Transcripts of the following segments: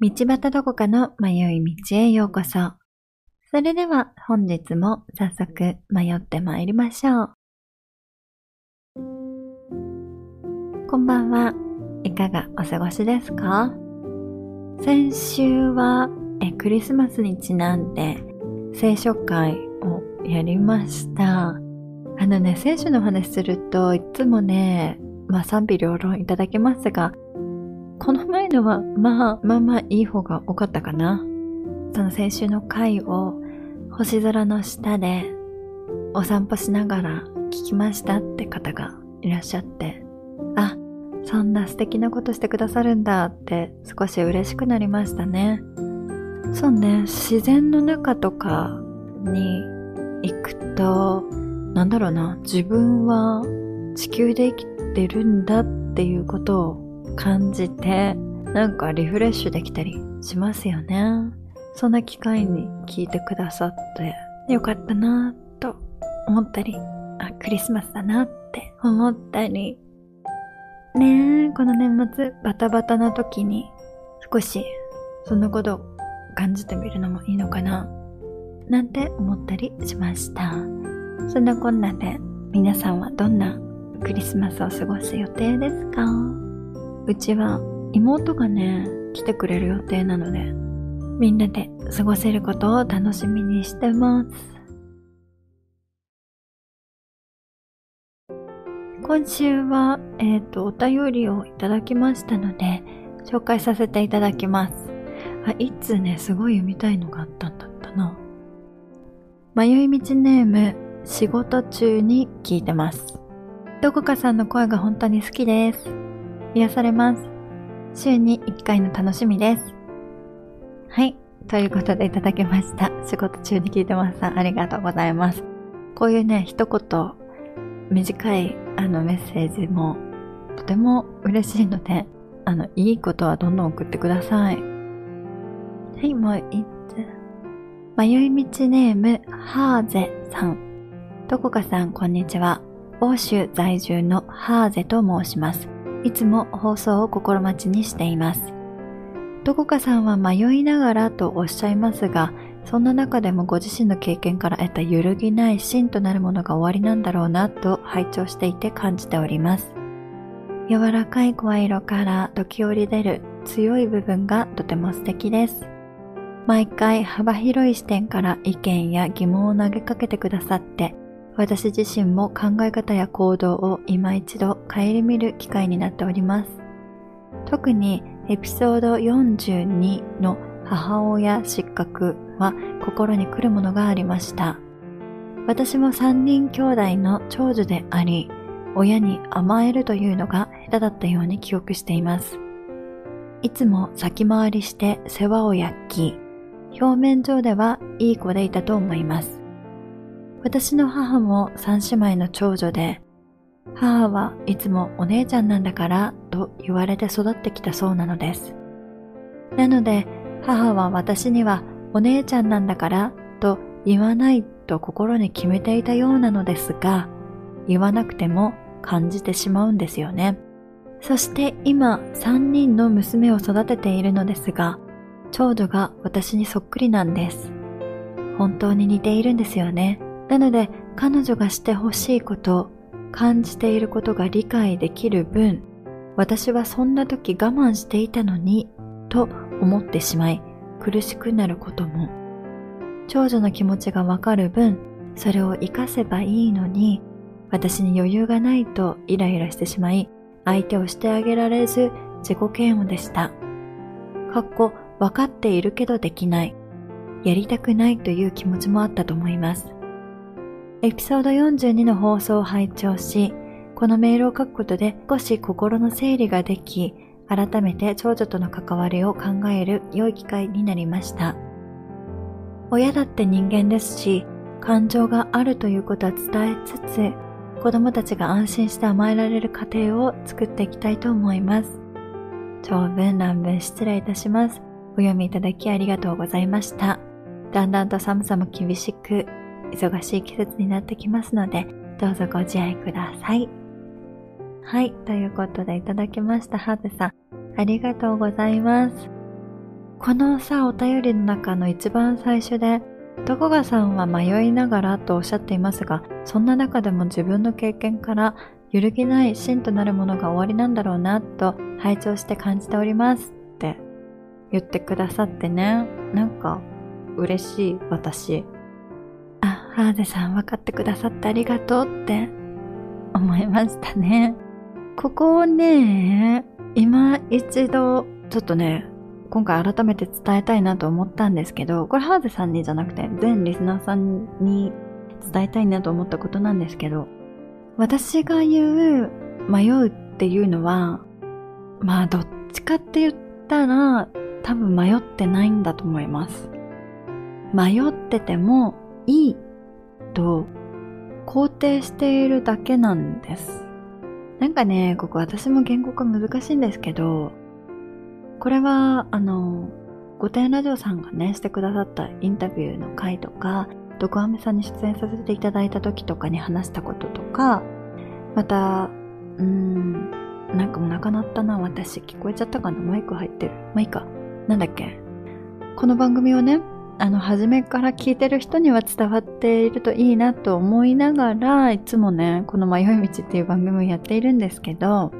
道端どこかの迷い道へようこそ。それでは本日も早速迷って参りましょう。こんばんは。いかがお過ごしですか？先週はえクリスマスにちなんで聖書会をやりました。あのね、聖書の話するといつもね、まあ賛否両論いただきますが、この前のは、まあ、まあまあいい方が多かったかな。その先週の回を星空の下でお散歩しながら聞きましたって方がいらっしゃって、あ、そんな素敵なことしてくださるんだって少し嬉しくなりましたね。そうね、自然の中とかに行くと、なんだろうな、自分は地球で生きてるんだっていうことを感じて、なんかリフレッシュできたりしますよね。そんな機会に聞いてくださってよかったなぁと思ったり、あ、クリスマスだなって思ったり、ねえ、この年末バタバタな時に少しそんなことを感じてみるのもいいのかななんて思ったりしました。そんなこんなで皆さんはどんなクリスマスを過ごす予定ですか？うちは妹がね、来てくれる予定なので、みんなで過ごせることを楽しみにしてます。今週は、えっ、ー、と、お便りをいただきましたので、紹介させていただきます。あ、いつね、すごい読みたいのがあったんだったな。迷い道ネーム、仕事中に聞いてます。どこかさんの声が本当に好きです。癒されます。週に1回の楽しみです。はい。ということでいただきました。仕事中に聞いてますさん、ありがとうございます。こういうね、一言、短いあのメッセージもとても嬉しいので、あの、いいことはどんどん送ってください。はい、もう一つ。迷い道ネーム、ハーゼさん。どこかさん、こんにちは。欧州在住のハーゼと申します。いつも放送を心待ちにしています。どこかさんは迷いながらとおっしゃいますが、そんな中でもご自身の経験から得た揺るぎない芯となるものが終わりなんだろうなと拝聴していて感じております。柔らかい声色から時折出る強い部分がとても素敵です。毎回幅広い視点から意見や疑問を投げかけてくださって私自身も考え方や行動を今一度顧みる機会になっております。特にエピソード42の母親失格は心に来るものがありました。私も3人兄弟の長女であり、親に甘えるというのが下手だったように記憶しています。いつも先回りして世話を焼き、表面上ではいい子でいたと思います。私の母も三姉妹の長女で、母はいつもお姉ちゃんなんだからと言われて育ってきたそうなのです。なので母は私にはお姉ちゃんなんだからと言わないと心に決めていたようなのですが、言わなくても感じてしまうんですよね。そして今三人の娘を育てているのですが、長女が私にそっくりなんです。本当に似ているんですよね。なので彼女がしてほしいこと、感じていることが理解できる分、私はそんな時我慢していたのに、と思ってしまい苦しくなることも。長女の気持ちがわかる分、それを活かせばいいのに、私に余裕がないとイライラしてしまい、相手をしてあげられず自己嫌悪でした。かっこ、わかっているけどできない。やりたくないという気持ちもあったと思います。エピソード42の放送を拝聴し、このメールを書くことで少し心の整理ができ、改めて長女との関わりを考える良い機会になりました。親だって人間ですし、感情があるということは伝えつつ、子供たちが安心して甘えられる家庭を作っていきたいと思います。長文乱文失礼いたします。お読みいただきありがとうございました。だんだんと寒さも厳しく、忙しい季節になってきますので、どうぞご自愛ください。はい。ということでいただきました、ハーブさん。ありがとうございます。このさ、お便りの中の一番最初で、どこがさんは迷いながらとおっしゃっていますが、そんな中でも自分の経験から揺るぎない真となるものが終わりなんだろうなと拝聴して感じておりますって言ってくださってね。なんか嬉しい私。ハーデさん分かってくださってありがとうって思いましたね。ここをね、今一度ちょっとね、今回改めて伝えたいなと思ったんですけど、これハーゼさんにじゃなくて、全リスナーさんに伝えたいなと思ったことなんですけど、私が言う迷うっていうのは、まあどっちかって言ったら、多分迷ってないんだと思います。迷っててもいいと肯定しているだけなんです。なんかね、ここ私も言語化難しいんですけど、これは、あの、御殿ラジオさんがね、してくださったインタビューの回とか、ドクアメさんに出演させていただいた時とかに話したこととか、また、うーん、なんかもうなかなったな、私。聞こえちゃったかなマイク入ってる。まあいいか。なんだっけ？この番組をね、あの、初めから聞いてる人には伝わっているといいなと思いながら、いつもね、この迷い道っていう番組をやっているんですけど、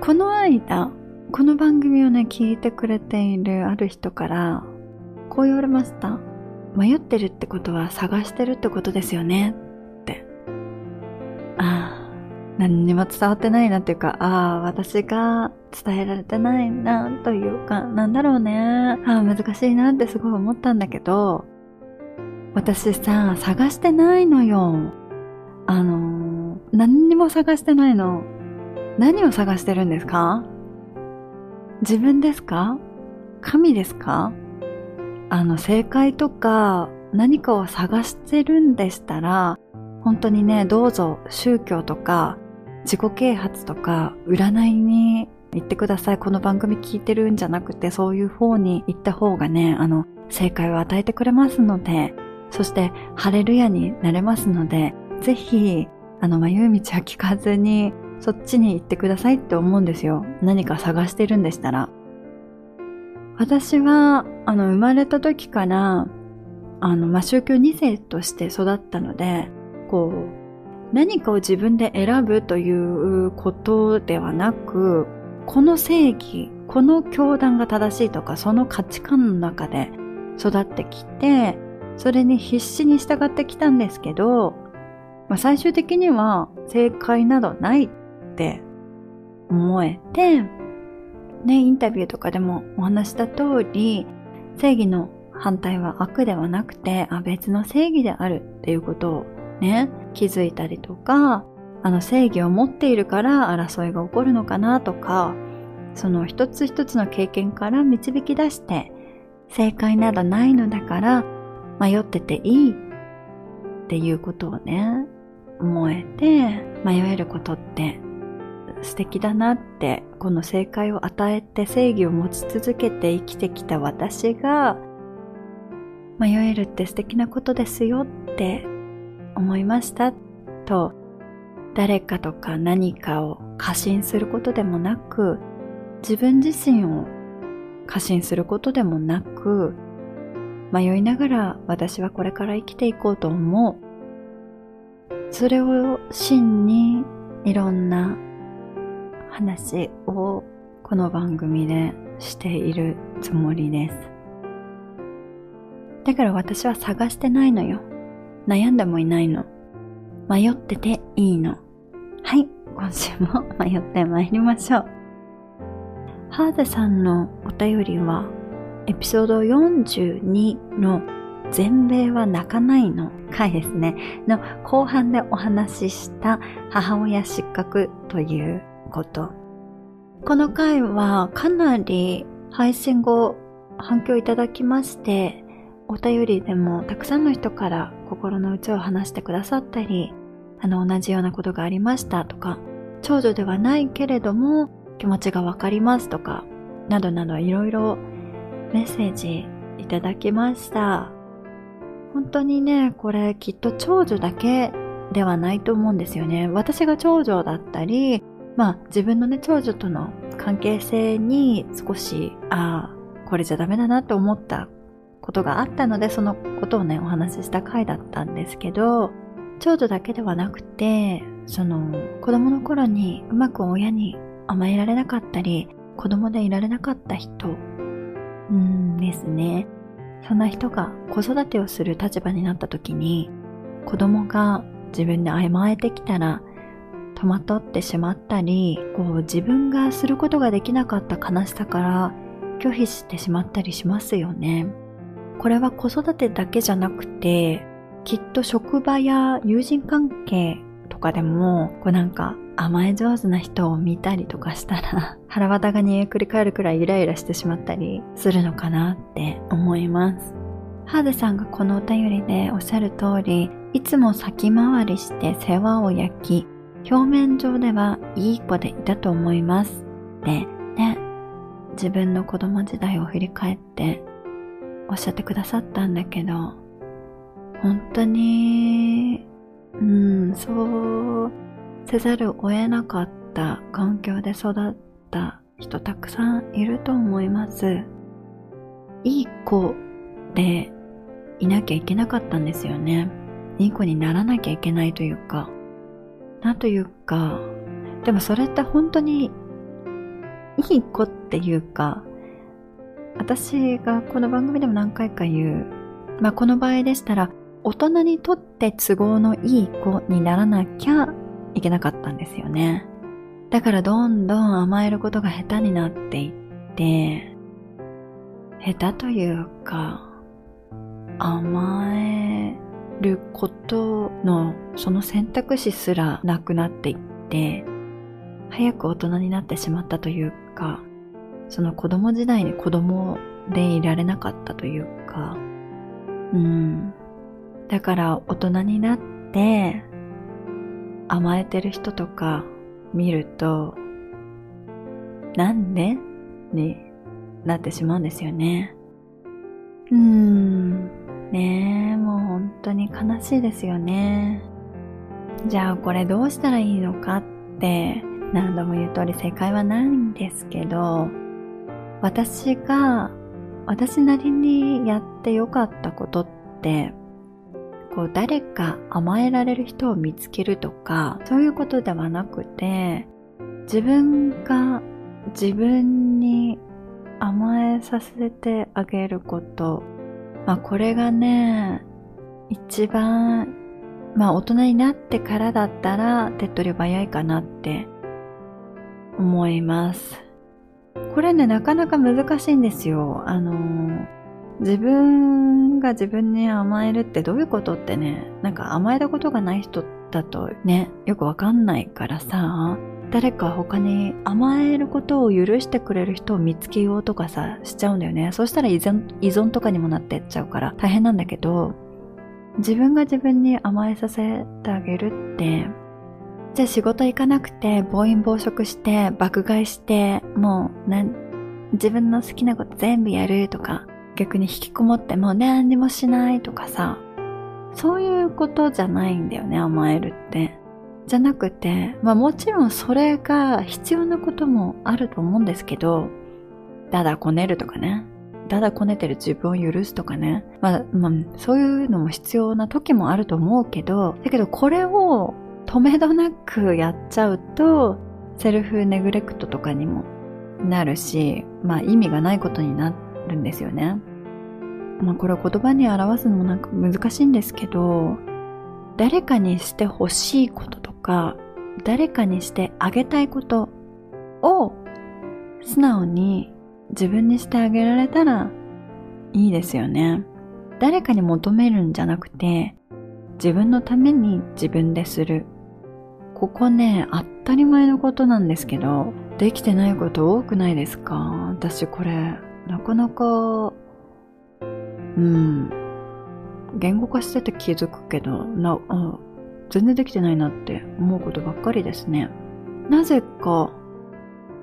この間、この番組をね、聞いてくれているある人から、こう言われました。迷ってるってことは探してるってことですよね。何にも伝わってないなっていうか、ああ、私が伝えられてないなというか、なんだろうね。ああ、難しいなってすごい思ったんだけど、私さ、探してないのよ。あのー、何にも探してないの。何を探してるんですか？自分ですか？神ですか？あの、正解とか何かを探してるんでしたら、本当にね、どうぞ宗教とか自己啓発とか占いに行ってください。この番組聞いてるんじゃなくて、そういう方に行った方がね、あの、正解を与えてくれますので、そして、ハレルヤになれますので、ぜひ、あの、迷い道は聞かずに、そっちに行ってくださいって思うんですよ。何か探してるんでしたら。私は、あの、生まれた時から、あの、まあ、宗教2世として育ったので、こう、何かを自分で選ぶということではなく、この正義、この教団が正しいとか、その価値観の中で育ってきて、それに必死に従ってきたんですけど、まあ、最終的には正解などないって思えて、ね、インタビューとかでもお話した通り、正義の反対は悪ではなくて、あ、別の正義であるっていうことをね、気づいたりとか、あの正義を持っているから争いが起こるのかなとか、その一つ一つの経験から導き出して、正解などないのだから迷ってていいっていうことをね、思えて迷えることって素敵だなってこの正解を与えて正義を持ち続けて生きてきた私が迷えるって素敵なことですよって思いましたと誰かとか何かを過信することでもなく自分自身を過信することでもなく迷いながら私はこれから生きていこうと思うそれを真にいろんな話をこの番組でしているつもりです。だから私は探してないのよ。悩んでもいないの。迷ってていいの。はい、今週も迷ってまいりましょう。ハーゼさんのお便りは、エピソード42の全米は泣かないの回ですね、の後半でお話しした母親失格ということ。この回はかなり配信後反響いただきまして、お便りでもたくさんの人から心の内を話してくださったり、あの同じようなことがありましたとか、長女ではないけれども気持ちがわかりますとか、などなどいろいろメッセージいただきました。本当にね、これきっと長女だけではないと思うんですよね。私が長女だったり、まあ自分のね、長女との関係性に少し、ああ、これじゃダメだなって思ったことがあったので、そのことをね、お話しした回だったんですけど、長女だけではなくて、その、子供の頃にうまく親に甘えられなかったり、子供でいられなかった人、んですね。そんな人が子育てをする立場になった時に、子供が自分で甘えてきたら、戸惑ってしまったり、こう自分がすることができなかった悲しさから拒否してしまったりしますよね。これは子育てだけじゃなくて、きっと職場や友人関係とかでも、こうなんか甘え上手な人を見たりとかしたら、腹渡が煮えくり返るくらいイライラしてしまったりするのかなって思います。ハーデさんがこのお便りでおっしゃる通り、いつも先回りして世話を焼き、表面上ではいい子でいたと思います。で、ね、自分の子供時代を振り返っておっしゃってくださったんだけど、本当に、うん、そうせざるを得なかった環境で育った人たくさんいると思います。いい子でいなきゃいけなかったんですよね。いい子にならなきゃいけないというか、なんというか、でもそれって本当にいい子っていうか、私がこの番組でも何回か言う、まあこの場合でしたら、大人にとって都合のいい子にならなきゃいけなかったんですよね。だからどんどん甘えることが下手になっていって、下手というか、甘えることのその選択肢すらなくなっていって、早く大人になってしまったというか、その子供時代に子供でいられなかったというか、うん。だから大人になって、甘えてる人とか見ると、なんで？になってしまうんですよね。うーん。ねえ、もう本当に悲しいですよね。じゃあこれどうしたらいいのかって何度も言う通り正解はないんですけど、私が私なりにやってよかったことってこう誰か甘えられる人を見つけるとか、そういうことではなくて、自分が自分に甘えさせてあげること。まあこれがね、一番、まあ大人になってからだったら手っ取り早いかなって思います。これね、なかなか難しいんですよ。あの自分が自分に甘えるってどういうことってね、なんか甘えたことがない人だとね、よくわかんないからさ、誰か他に甘えることを許してくれる人を見つけようとかさ、しちゃうんだよね。そしたら依存依存とかにもなってっちゃうから大変なんだけど、自分が自分に甘えさせてあげるって、じゃあ仕事行かなくて暴飲暴食して爆買いしてもう自分の好きなこと全部やるとか逆に引きこもってもう何にもしないとかさ、そういうことじゃないんだよね、甘えるって。じゃなくて、まあもちろんそれが必要なこともあると思うんですけど、だだこねるとかね。だだこねてる自分を許すとかね。まあ、まあ、そういうのも必要な時もあると思うけど、だけどこれを止めどなくやっちゃうと、セルフネグレクトとかにもなるし、まあ意味がないことになるんですよね。まあこれ言葉に表すのもなんか難しいんですけど、誰かにしてほしいこととか、誰かにしてあげたいことを素直に自分にしてあげられたらいいですよね。誰かに求めるんじゃなくて、自分のために自分でする。ここね、当たり前のことなんですけど、できてないこと多くないですか？私これ、なかなか、うん、言語化してて気づくけど、な、あ全然できてないなって思うことばっかりですね。なぜか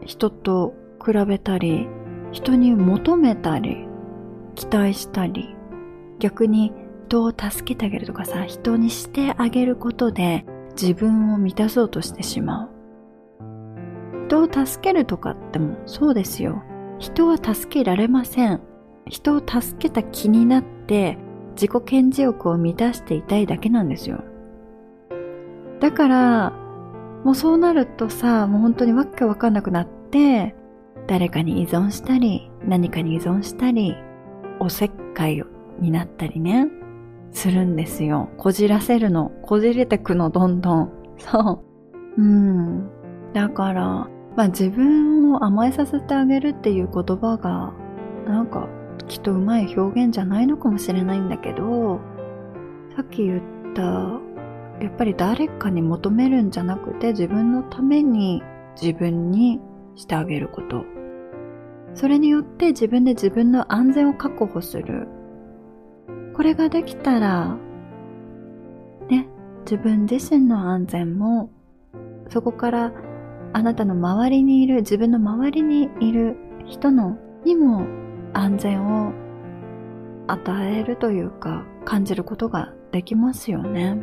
人と比べたり、人に求めたり、期待したり、逆に人を助けてあげるとかさ、人にしてあげることで自分を満たそうとしてしまう。人を助けるとかってもそうですよ。人は助けられません。人を助けた気になって自己顕示欲を満たしていたいだけなんですよ。だから、もうそうなるとさ、もう本当にわけわかんなくなって、誰かに依存したり、何かに依存したり、おせっかいになったりね、するんですよ。こじらせるの。こじれてくの、どんどん。そう。うん。だから、まあ自分を甘えさせてあげるっていう言葉が、なんか、きっとうまい表現じゃないのかもしれないんだけど、さっき言った、やっぱり誰かに求めるんじゃなくて自分のために自分にしてあげること。それによって自分で自分の安全を確保する。これができたら、ね、自分自身の安全も、そこからあなたの周りにいる、自分の周りにいる人のにも安全を与えるというか感じることができますよね。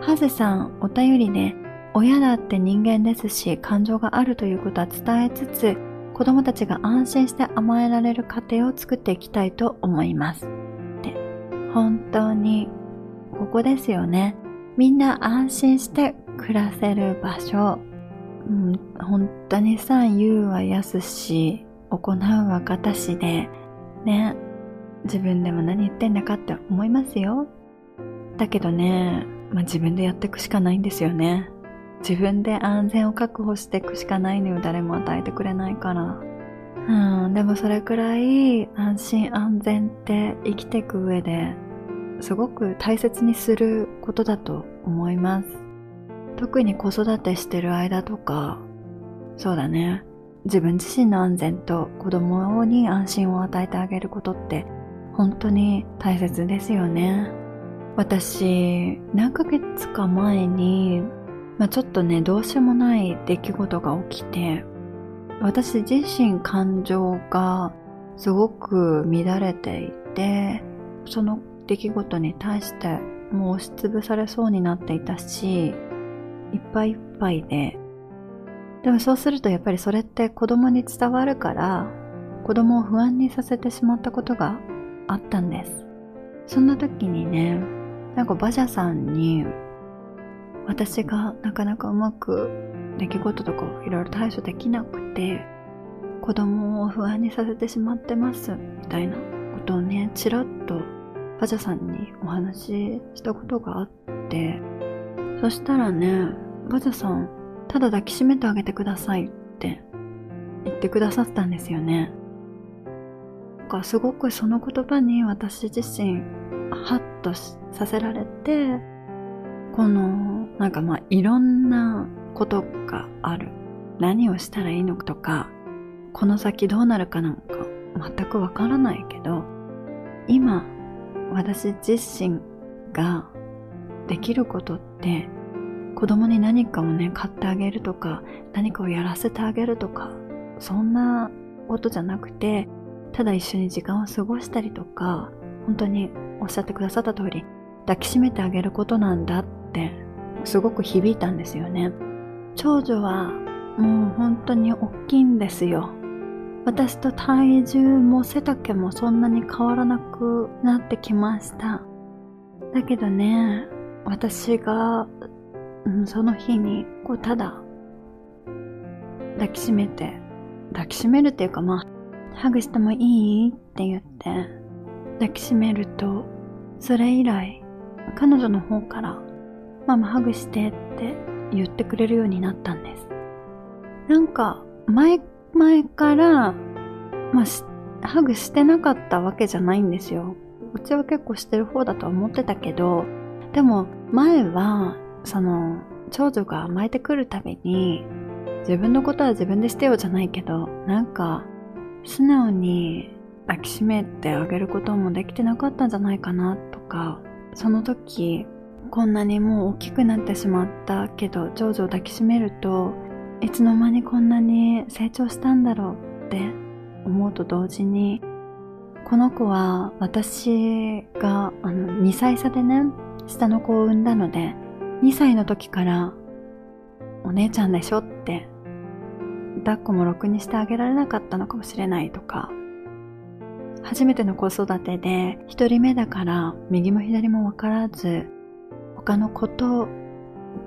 ハゼさん、お便りで、親だって人間ですし、感情があるということは伝えつつ、子供たちが安心して甘えられる家庭を作っていきたいと思います。本当に、ここですよね。みんな安心して暮らせる場所。うん、本当にさ、言うは安し、行うは形で、ね、自分でも何言ってんだかって思いますよ。だけどね、まあ、自分でやっていくしかないんですよね。自分で安全を確保していくしかないのよ、誰も与えてくれないから。うん、でもそれくらい安心安全って生きていく上ですごく大切にすることだと思います。特に子育てしてる間とか、そうだね。自分自身の安全と子供に安心を与えてあげることって本当に大切ですよね。私、何ヶ月か前に、まあ、ちょっとね、どうしようもない出来事が起きて、私自身感情がすごく乱れていて、その出来事に対してもう押しつぶされそうになっていたし、いっぱいいっぱいで、でもそうするとやっぱりそれって子供に伝わるから、子供を不安にさせてしまったことがあったんです。そんな時にね、なんか馬車さんに、私がなかなかうまく出来事とかいろいろ対処できなくて、子供を不安にさせてしまってます、みたいなことをね、ちらっとバジャさんにお話ししたことがあって、そしたらね、バジャさん、ただ抱きしめてあげてくださいって言ってくださったんですよね。なんかすごくその言葉に私自身、ハッとさせられて、この、なんかまあいろんなことがある。何をしたらいいのかとか、この先どうなるかなんか全くわからないけど、今私自身ができることって子供に何かをね買ってあげるとか何かをやらせてあげるとかそんなことじゃなくてただ一緒に時間を過ごしたりとか本当におっしゃってくださった通り抱きしめてあげることなんだってすごく響いたんですよね。長女はもう本当に大きいんですよ。私と体重も背丈もそんなに変わらなくなってきました。だけどね、私が、うん、その日に、こう、ただ、抱きしめて、抱きしめるっていうかまあ、ハグしてもいい？って言って、抱きしめると、それ以来、彼女の方から、ママハグしてって言ってくれるようになったんです。なんか、前前から、まあ、ハグしてなかったわけじゃないんですよ。うちは結構してる方だとは思ってたけど、でも前は、その、長女が甘えてくるたびに、自分のことは自分でしてよじゃないけど、なんか、素直に抱きしめてあげることもできてなかったんじゃないかなとか、その時、こんなにもう大きくなってしまったけど、長女を抱きしめると、いつの間にこんなに成長したんだろうって思うと同時にこの子は私があの2歳差でね下の子を産んだので2歳の時からお姉ちゃんでしょって抱っこもろくにしてあげられなかったのかもしれないとか、初めての子育てで一人目だから右も左もわからず、他の子と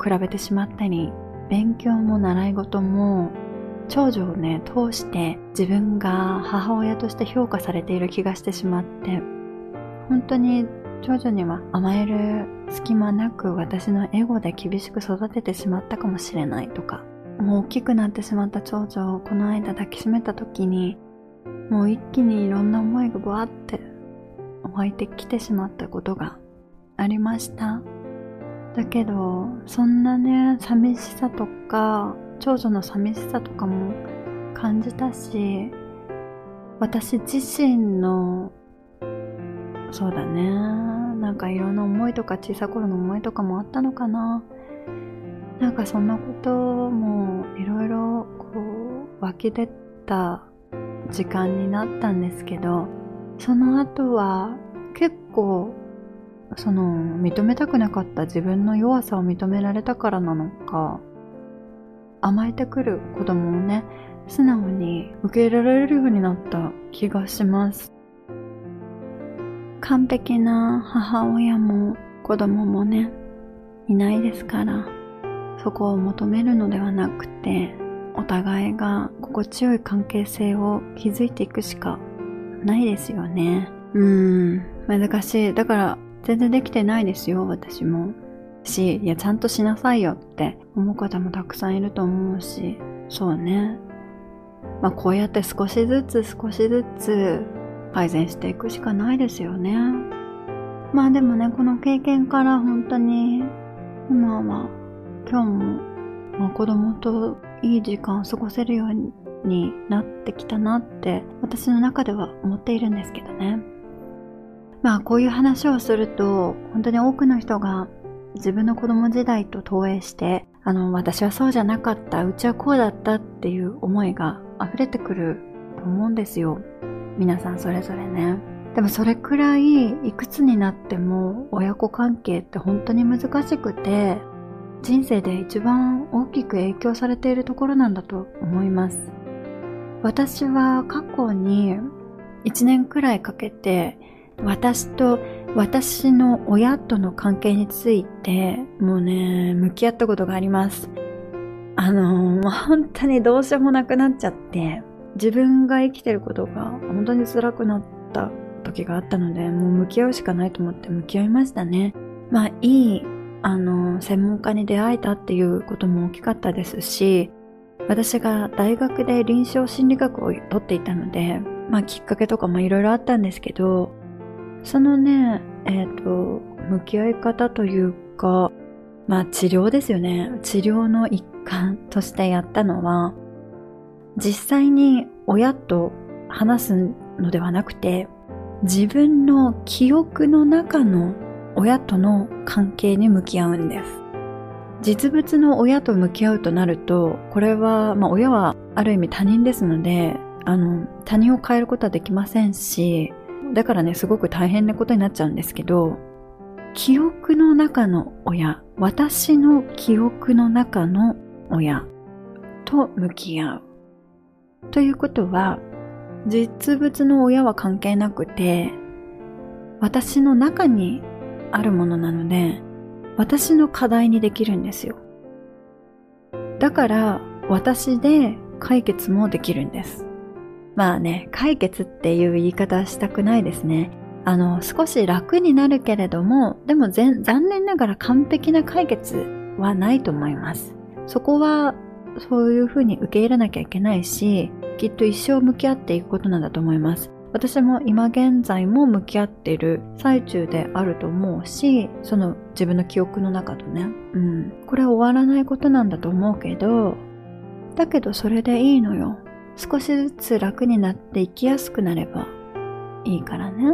比べてしまったり、勉強も習い事も長女をね、通して自分が母親として評価されている気がしてしまって、本当に長女には甘える隙間なく私のエゴで厳しく育ててしまったかもしれないとか、もう大きくなってしまった長女をこの間抱きしめた時に、もう一気にいろんな思いがバーって湧いてきてしまったことがありました。だけど、そんなね、寂しさとか、長女の寂しさとかも感じたし、私自身の、そうだね、なんかいろんな思いとか小さい頃の思いとかもあったのかな。なんかそんなこともいろいろこう湧き出た時間になったんですけど、その後は結構その認めたくなかった自分の弱さを認められたからなのか、甘えてくる子供をね、素直に受け入れられるようになった気がします。完璧な母親も子供もね、いないですから、そこを求めるのではなくて、お互いが心地よい関係性を築いていくしかないですよね。うーん、難しい。だから、全然できてないですよ、私も。し、いや、ちゃんとしなさいよって思う方もたくさんいると思うし、そうね。まあ、こうやって少しずつ少しずつ改善していくしかないですよね。まあでもね、この経験から本当に、今は、今日も、まあ、子供といい時間を過ごせるようになってきたなって私の中では思っているんですけどね。まあこういう話をすると本当に多くの人が自分の子供時代と投影してあの私はそうじゃなかったうちはこうだったっていう思いが溢れてくると思うんですよ。皆さんそれぞれね。でもそれくらいいくつになっても親子関係って本当に難しくて人生で一番大きく影響されているところなんだと思います。私は過去に1年くらいかけて私と私の親との関係についてもうね、向き合ったことがあります。あのー、本当にどうしようもなくなっちゃって自分が生きてることが本当に辛くなった時があったのでもう向き合うしかないと思って向き合いましたね。まあいいあの、専門家に出会えたっていうことも大きかったですし、私が大学で臨床心理学を取っていたので、まあきっかけとかもいろいろあったんですけど、そのね、えっ、ー、と、向き合い方というか、まあ治療ですよね。治療の一環としてやったのは、実際に親と話すのではなくて、自分の記憶の中の親との関係に向き合うんです。実物の親と向き合うとなると、これは、まあ親はある意味他人ですので、あの、他人を変えることはできませんし、だからね、すごく大変なことになっちゃうんですけど、記憶の中の親、私の記憶の中の親と向き合う。ということは、実物の親は関係なくて、私の中にあるものなので、私の課題にできるんですよ。だから、私で解決もできるんです。まあね、解決っていう言い方はしたくないですね。あの、少し楽になるけれども、でも残念ながら完璧な解決はないと思います。そこは、そういうふうに受け入れなきゃいけないし、きっと一生向き合っていくことなんだと思います。私も今現在も向き合っている最中であると思うし、その自分の記憶の中とね。うん。これは終わらないことなんだと思うけど、だけどそれでいいのよ。少しずつ楽になって生きやすくなればいいからね。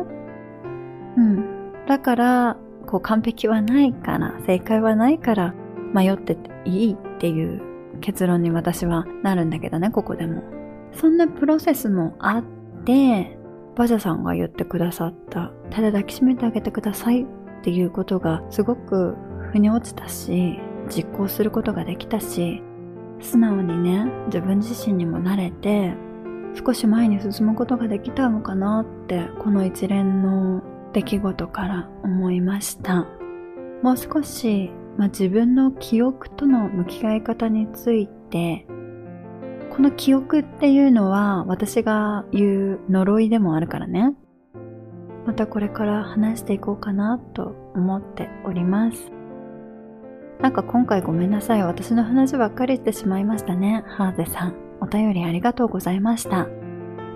うん。だから、こう完璧はないから、正解はないから迷ってていいっていう結論に私はなるんだけどね、ここでも。そんなプロセスもあって、バジャさんが言ってくださった、ただ抱きしめてあげてくださいっていうことがすごく腑に落ちたし、実行することができたし、素直にね、自分自身にも慣れて、少し前に進むことができたのかなって、この一連の出来事から思いました。もう少し、まあ、自分の記憶との向き合い方について、この記憶っていうのは私が言う呪いでもあるからね。またこれから話していこうかなと思っております。なんか今回ごめんなさい。私の話ばっかりしてしまいましたね。ハーゼさん。お便りありがとうございました。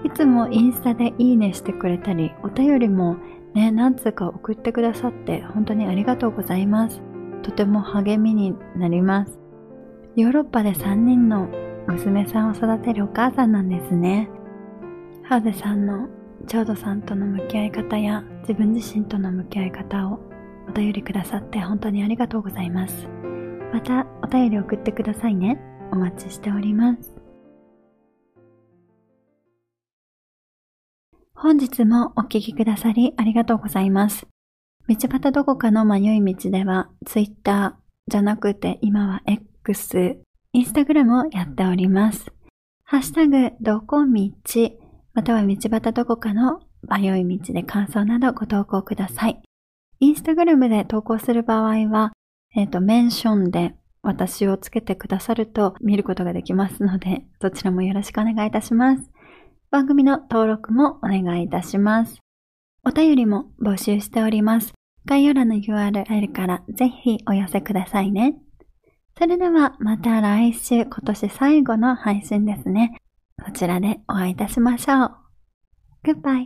いつもインスタでいいねしてくれたり、お便りもね、何通か送ってくださって本当にありがとうございます。とても励みになります。ヨーロッパで3人の娘さんを育てるお母さんなんですね。ハーゼさんのちょうどさんとの向き合い方や自分自身との向き合い方をお便りくださって本当にありがとうございます。またお便り送ってくださいね。お待ちしております。本日もお聞きくださりありがとうございます。道端どこかの迷い道では、ツイッターじゃなくて今は X、インスタグラムをやっております。ハッシュタグ、どこ道、または道端どこかの迷い道で感想などご投稿ください。インスタグラムで投稿する場合は、えっ、ー、と、メンションで私をつけてくださると見ることができますので、そちらもよろしくお願いいたします。番組の登録もお願いいたします。お便りも募集しております。概要欄の URL からぜひお寄せくださいね。それではまた来週今年最後の配信ですね。そちらでお会いいたしましょう。Goodbye.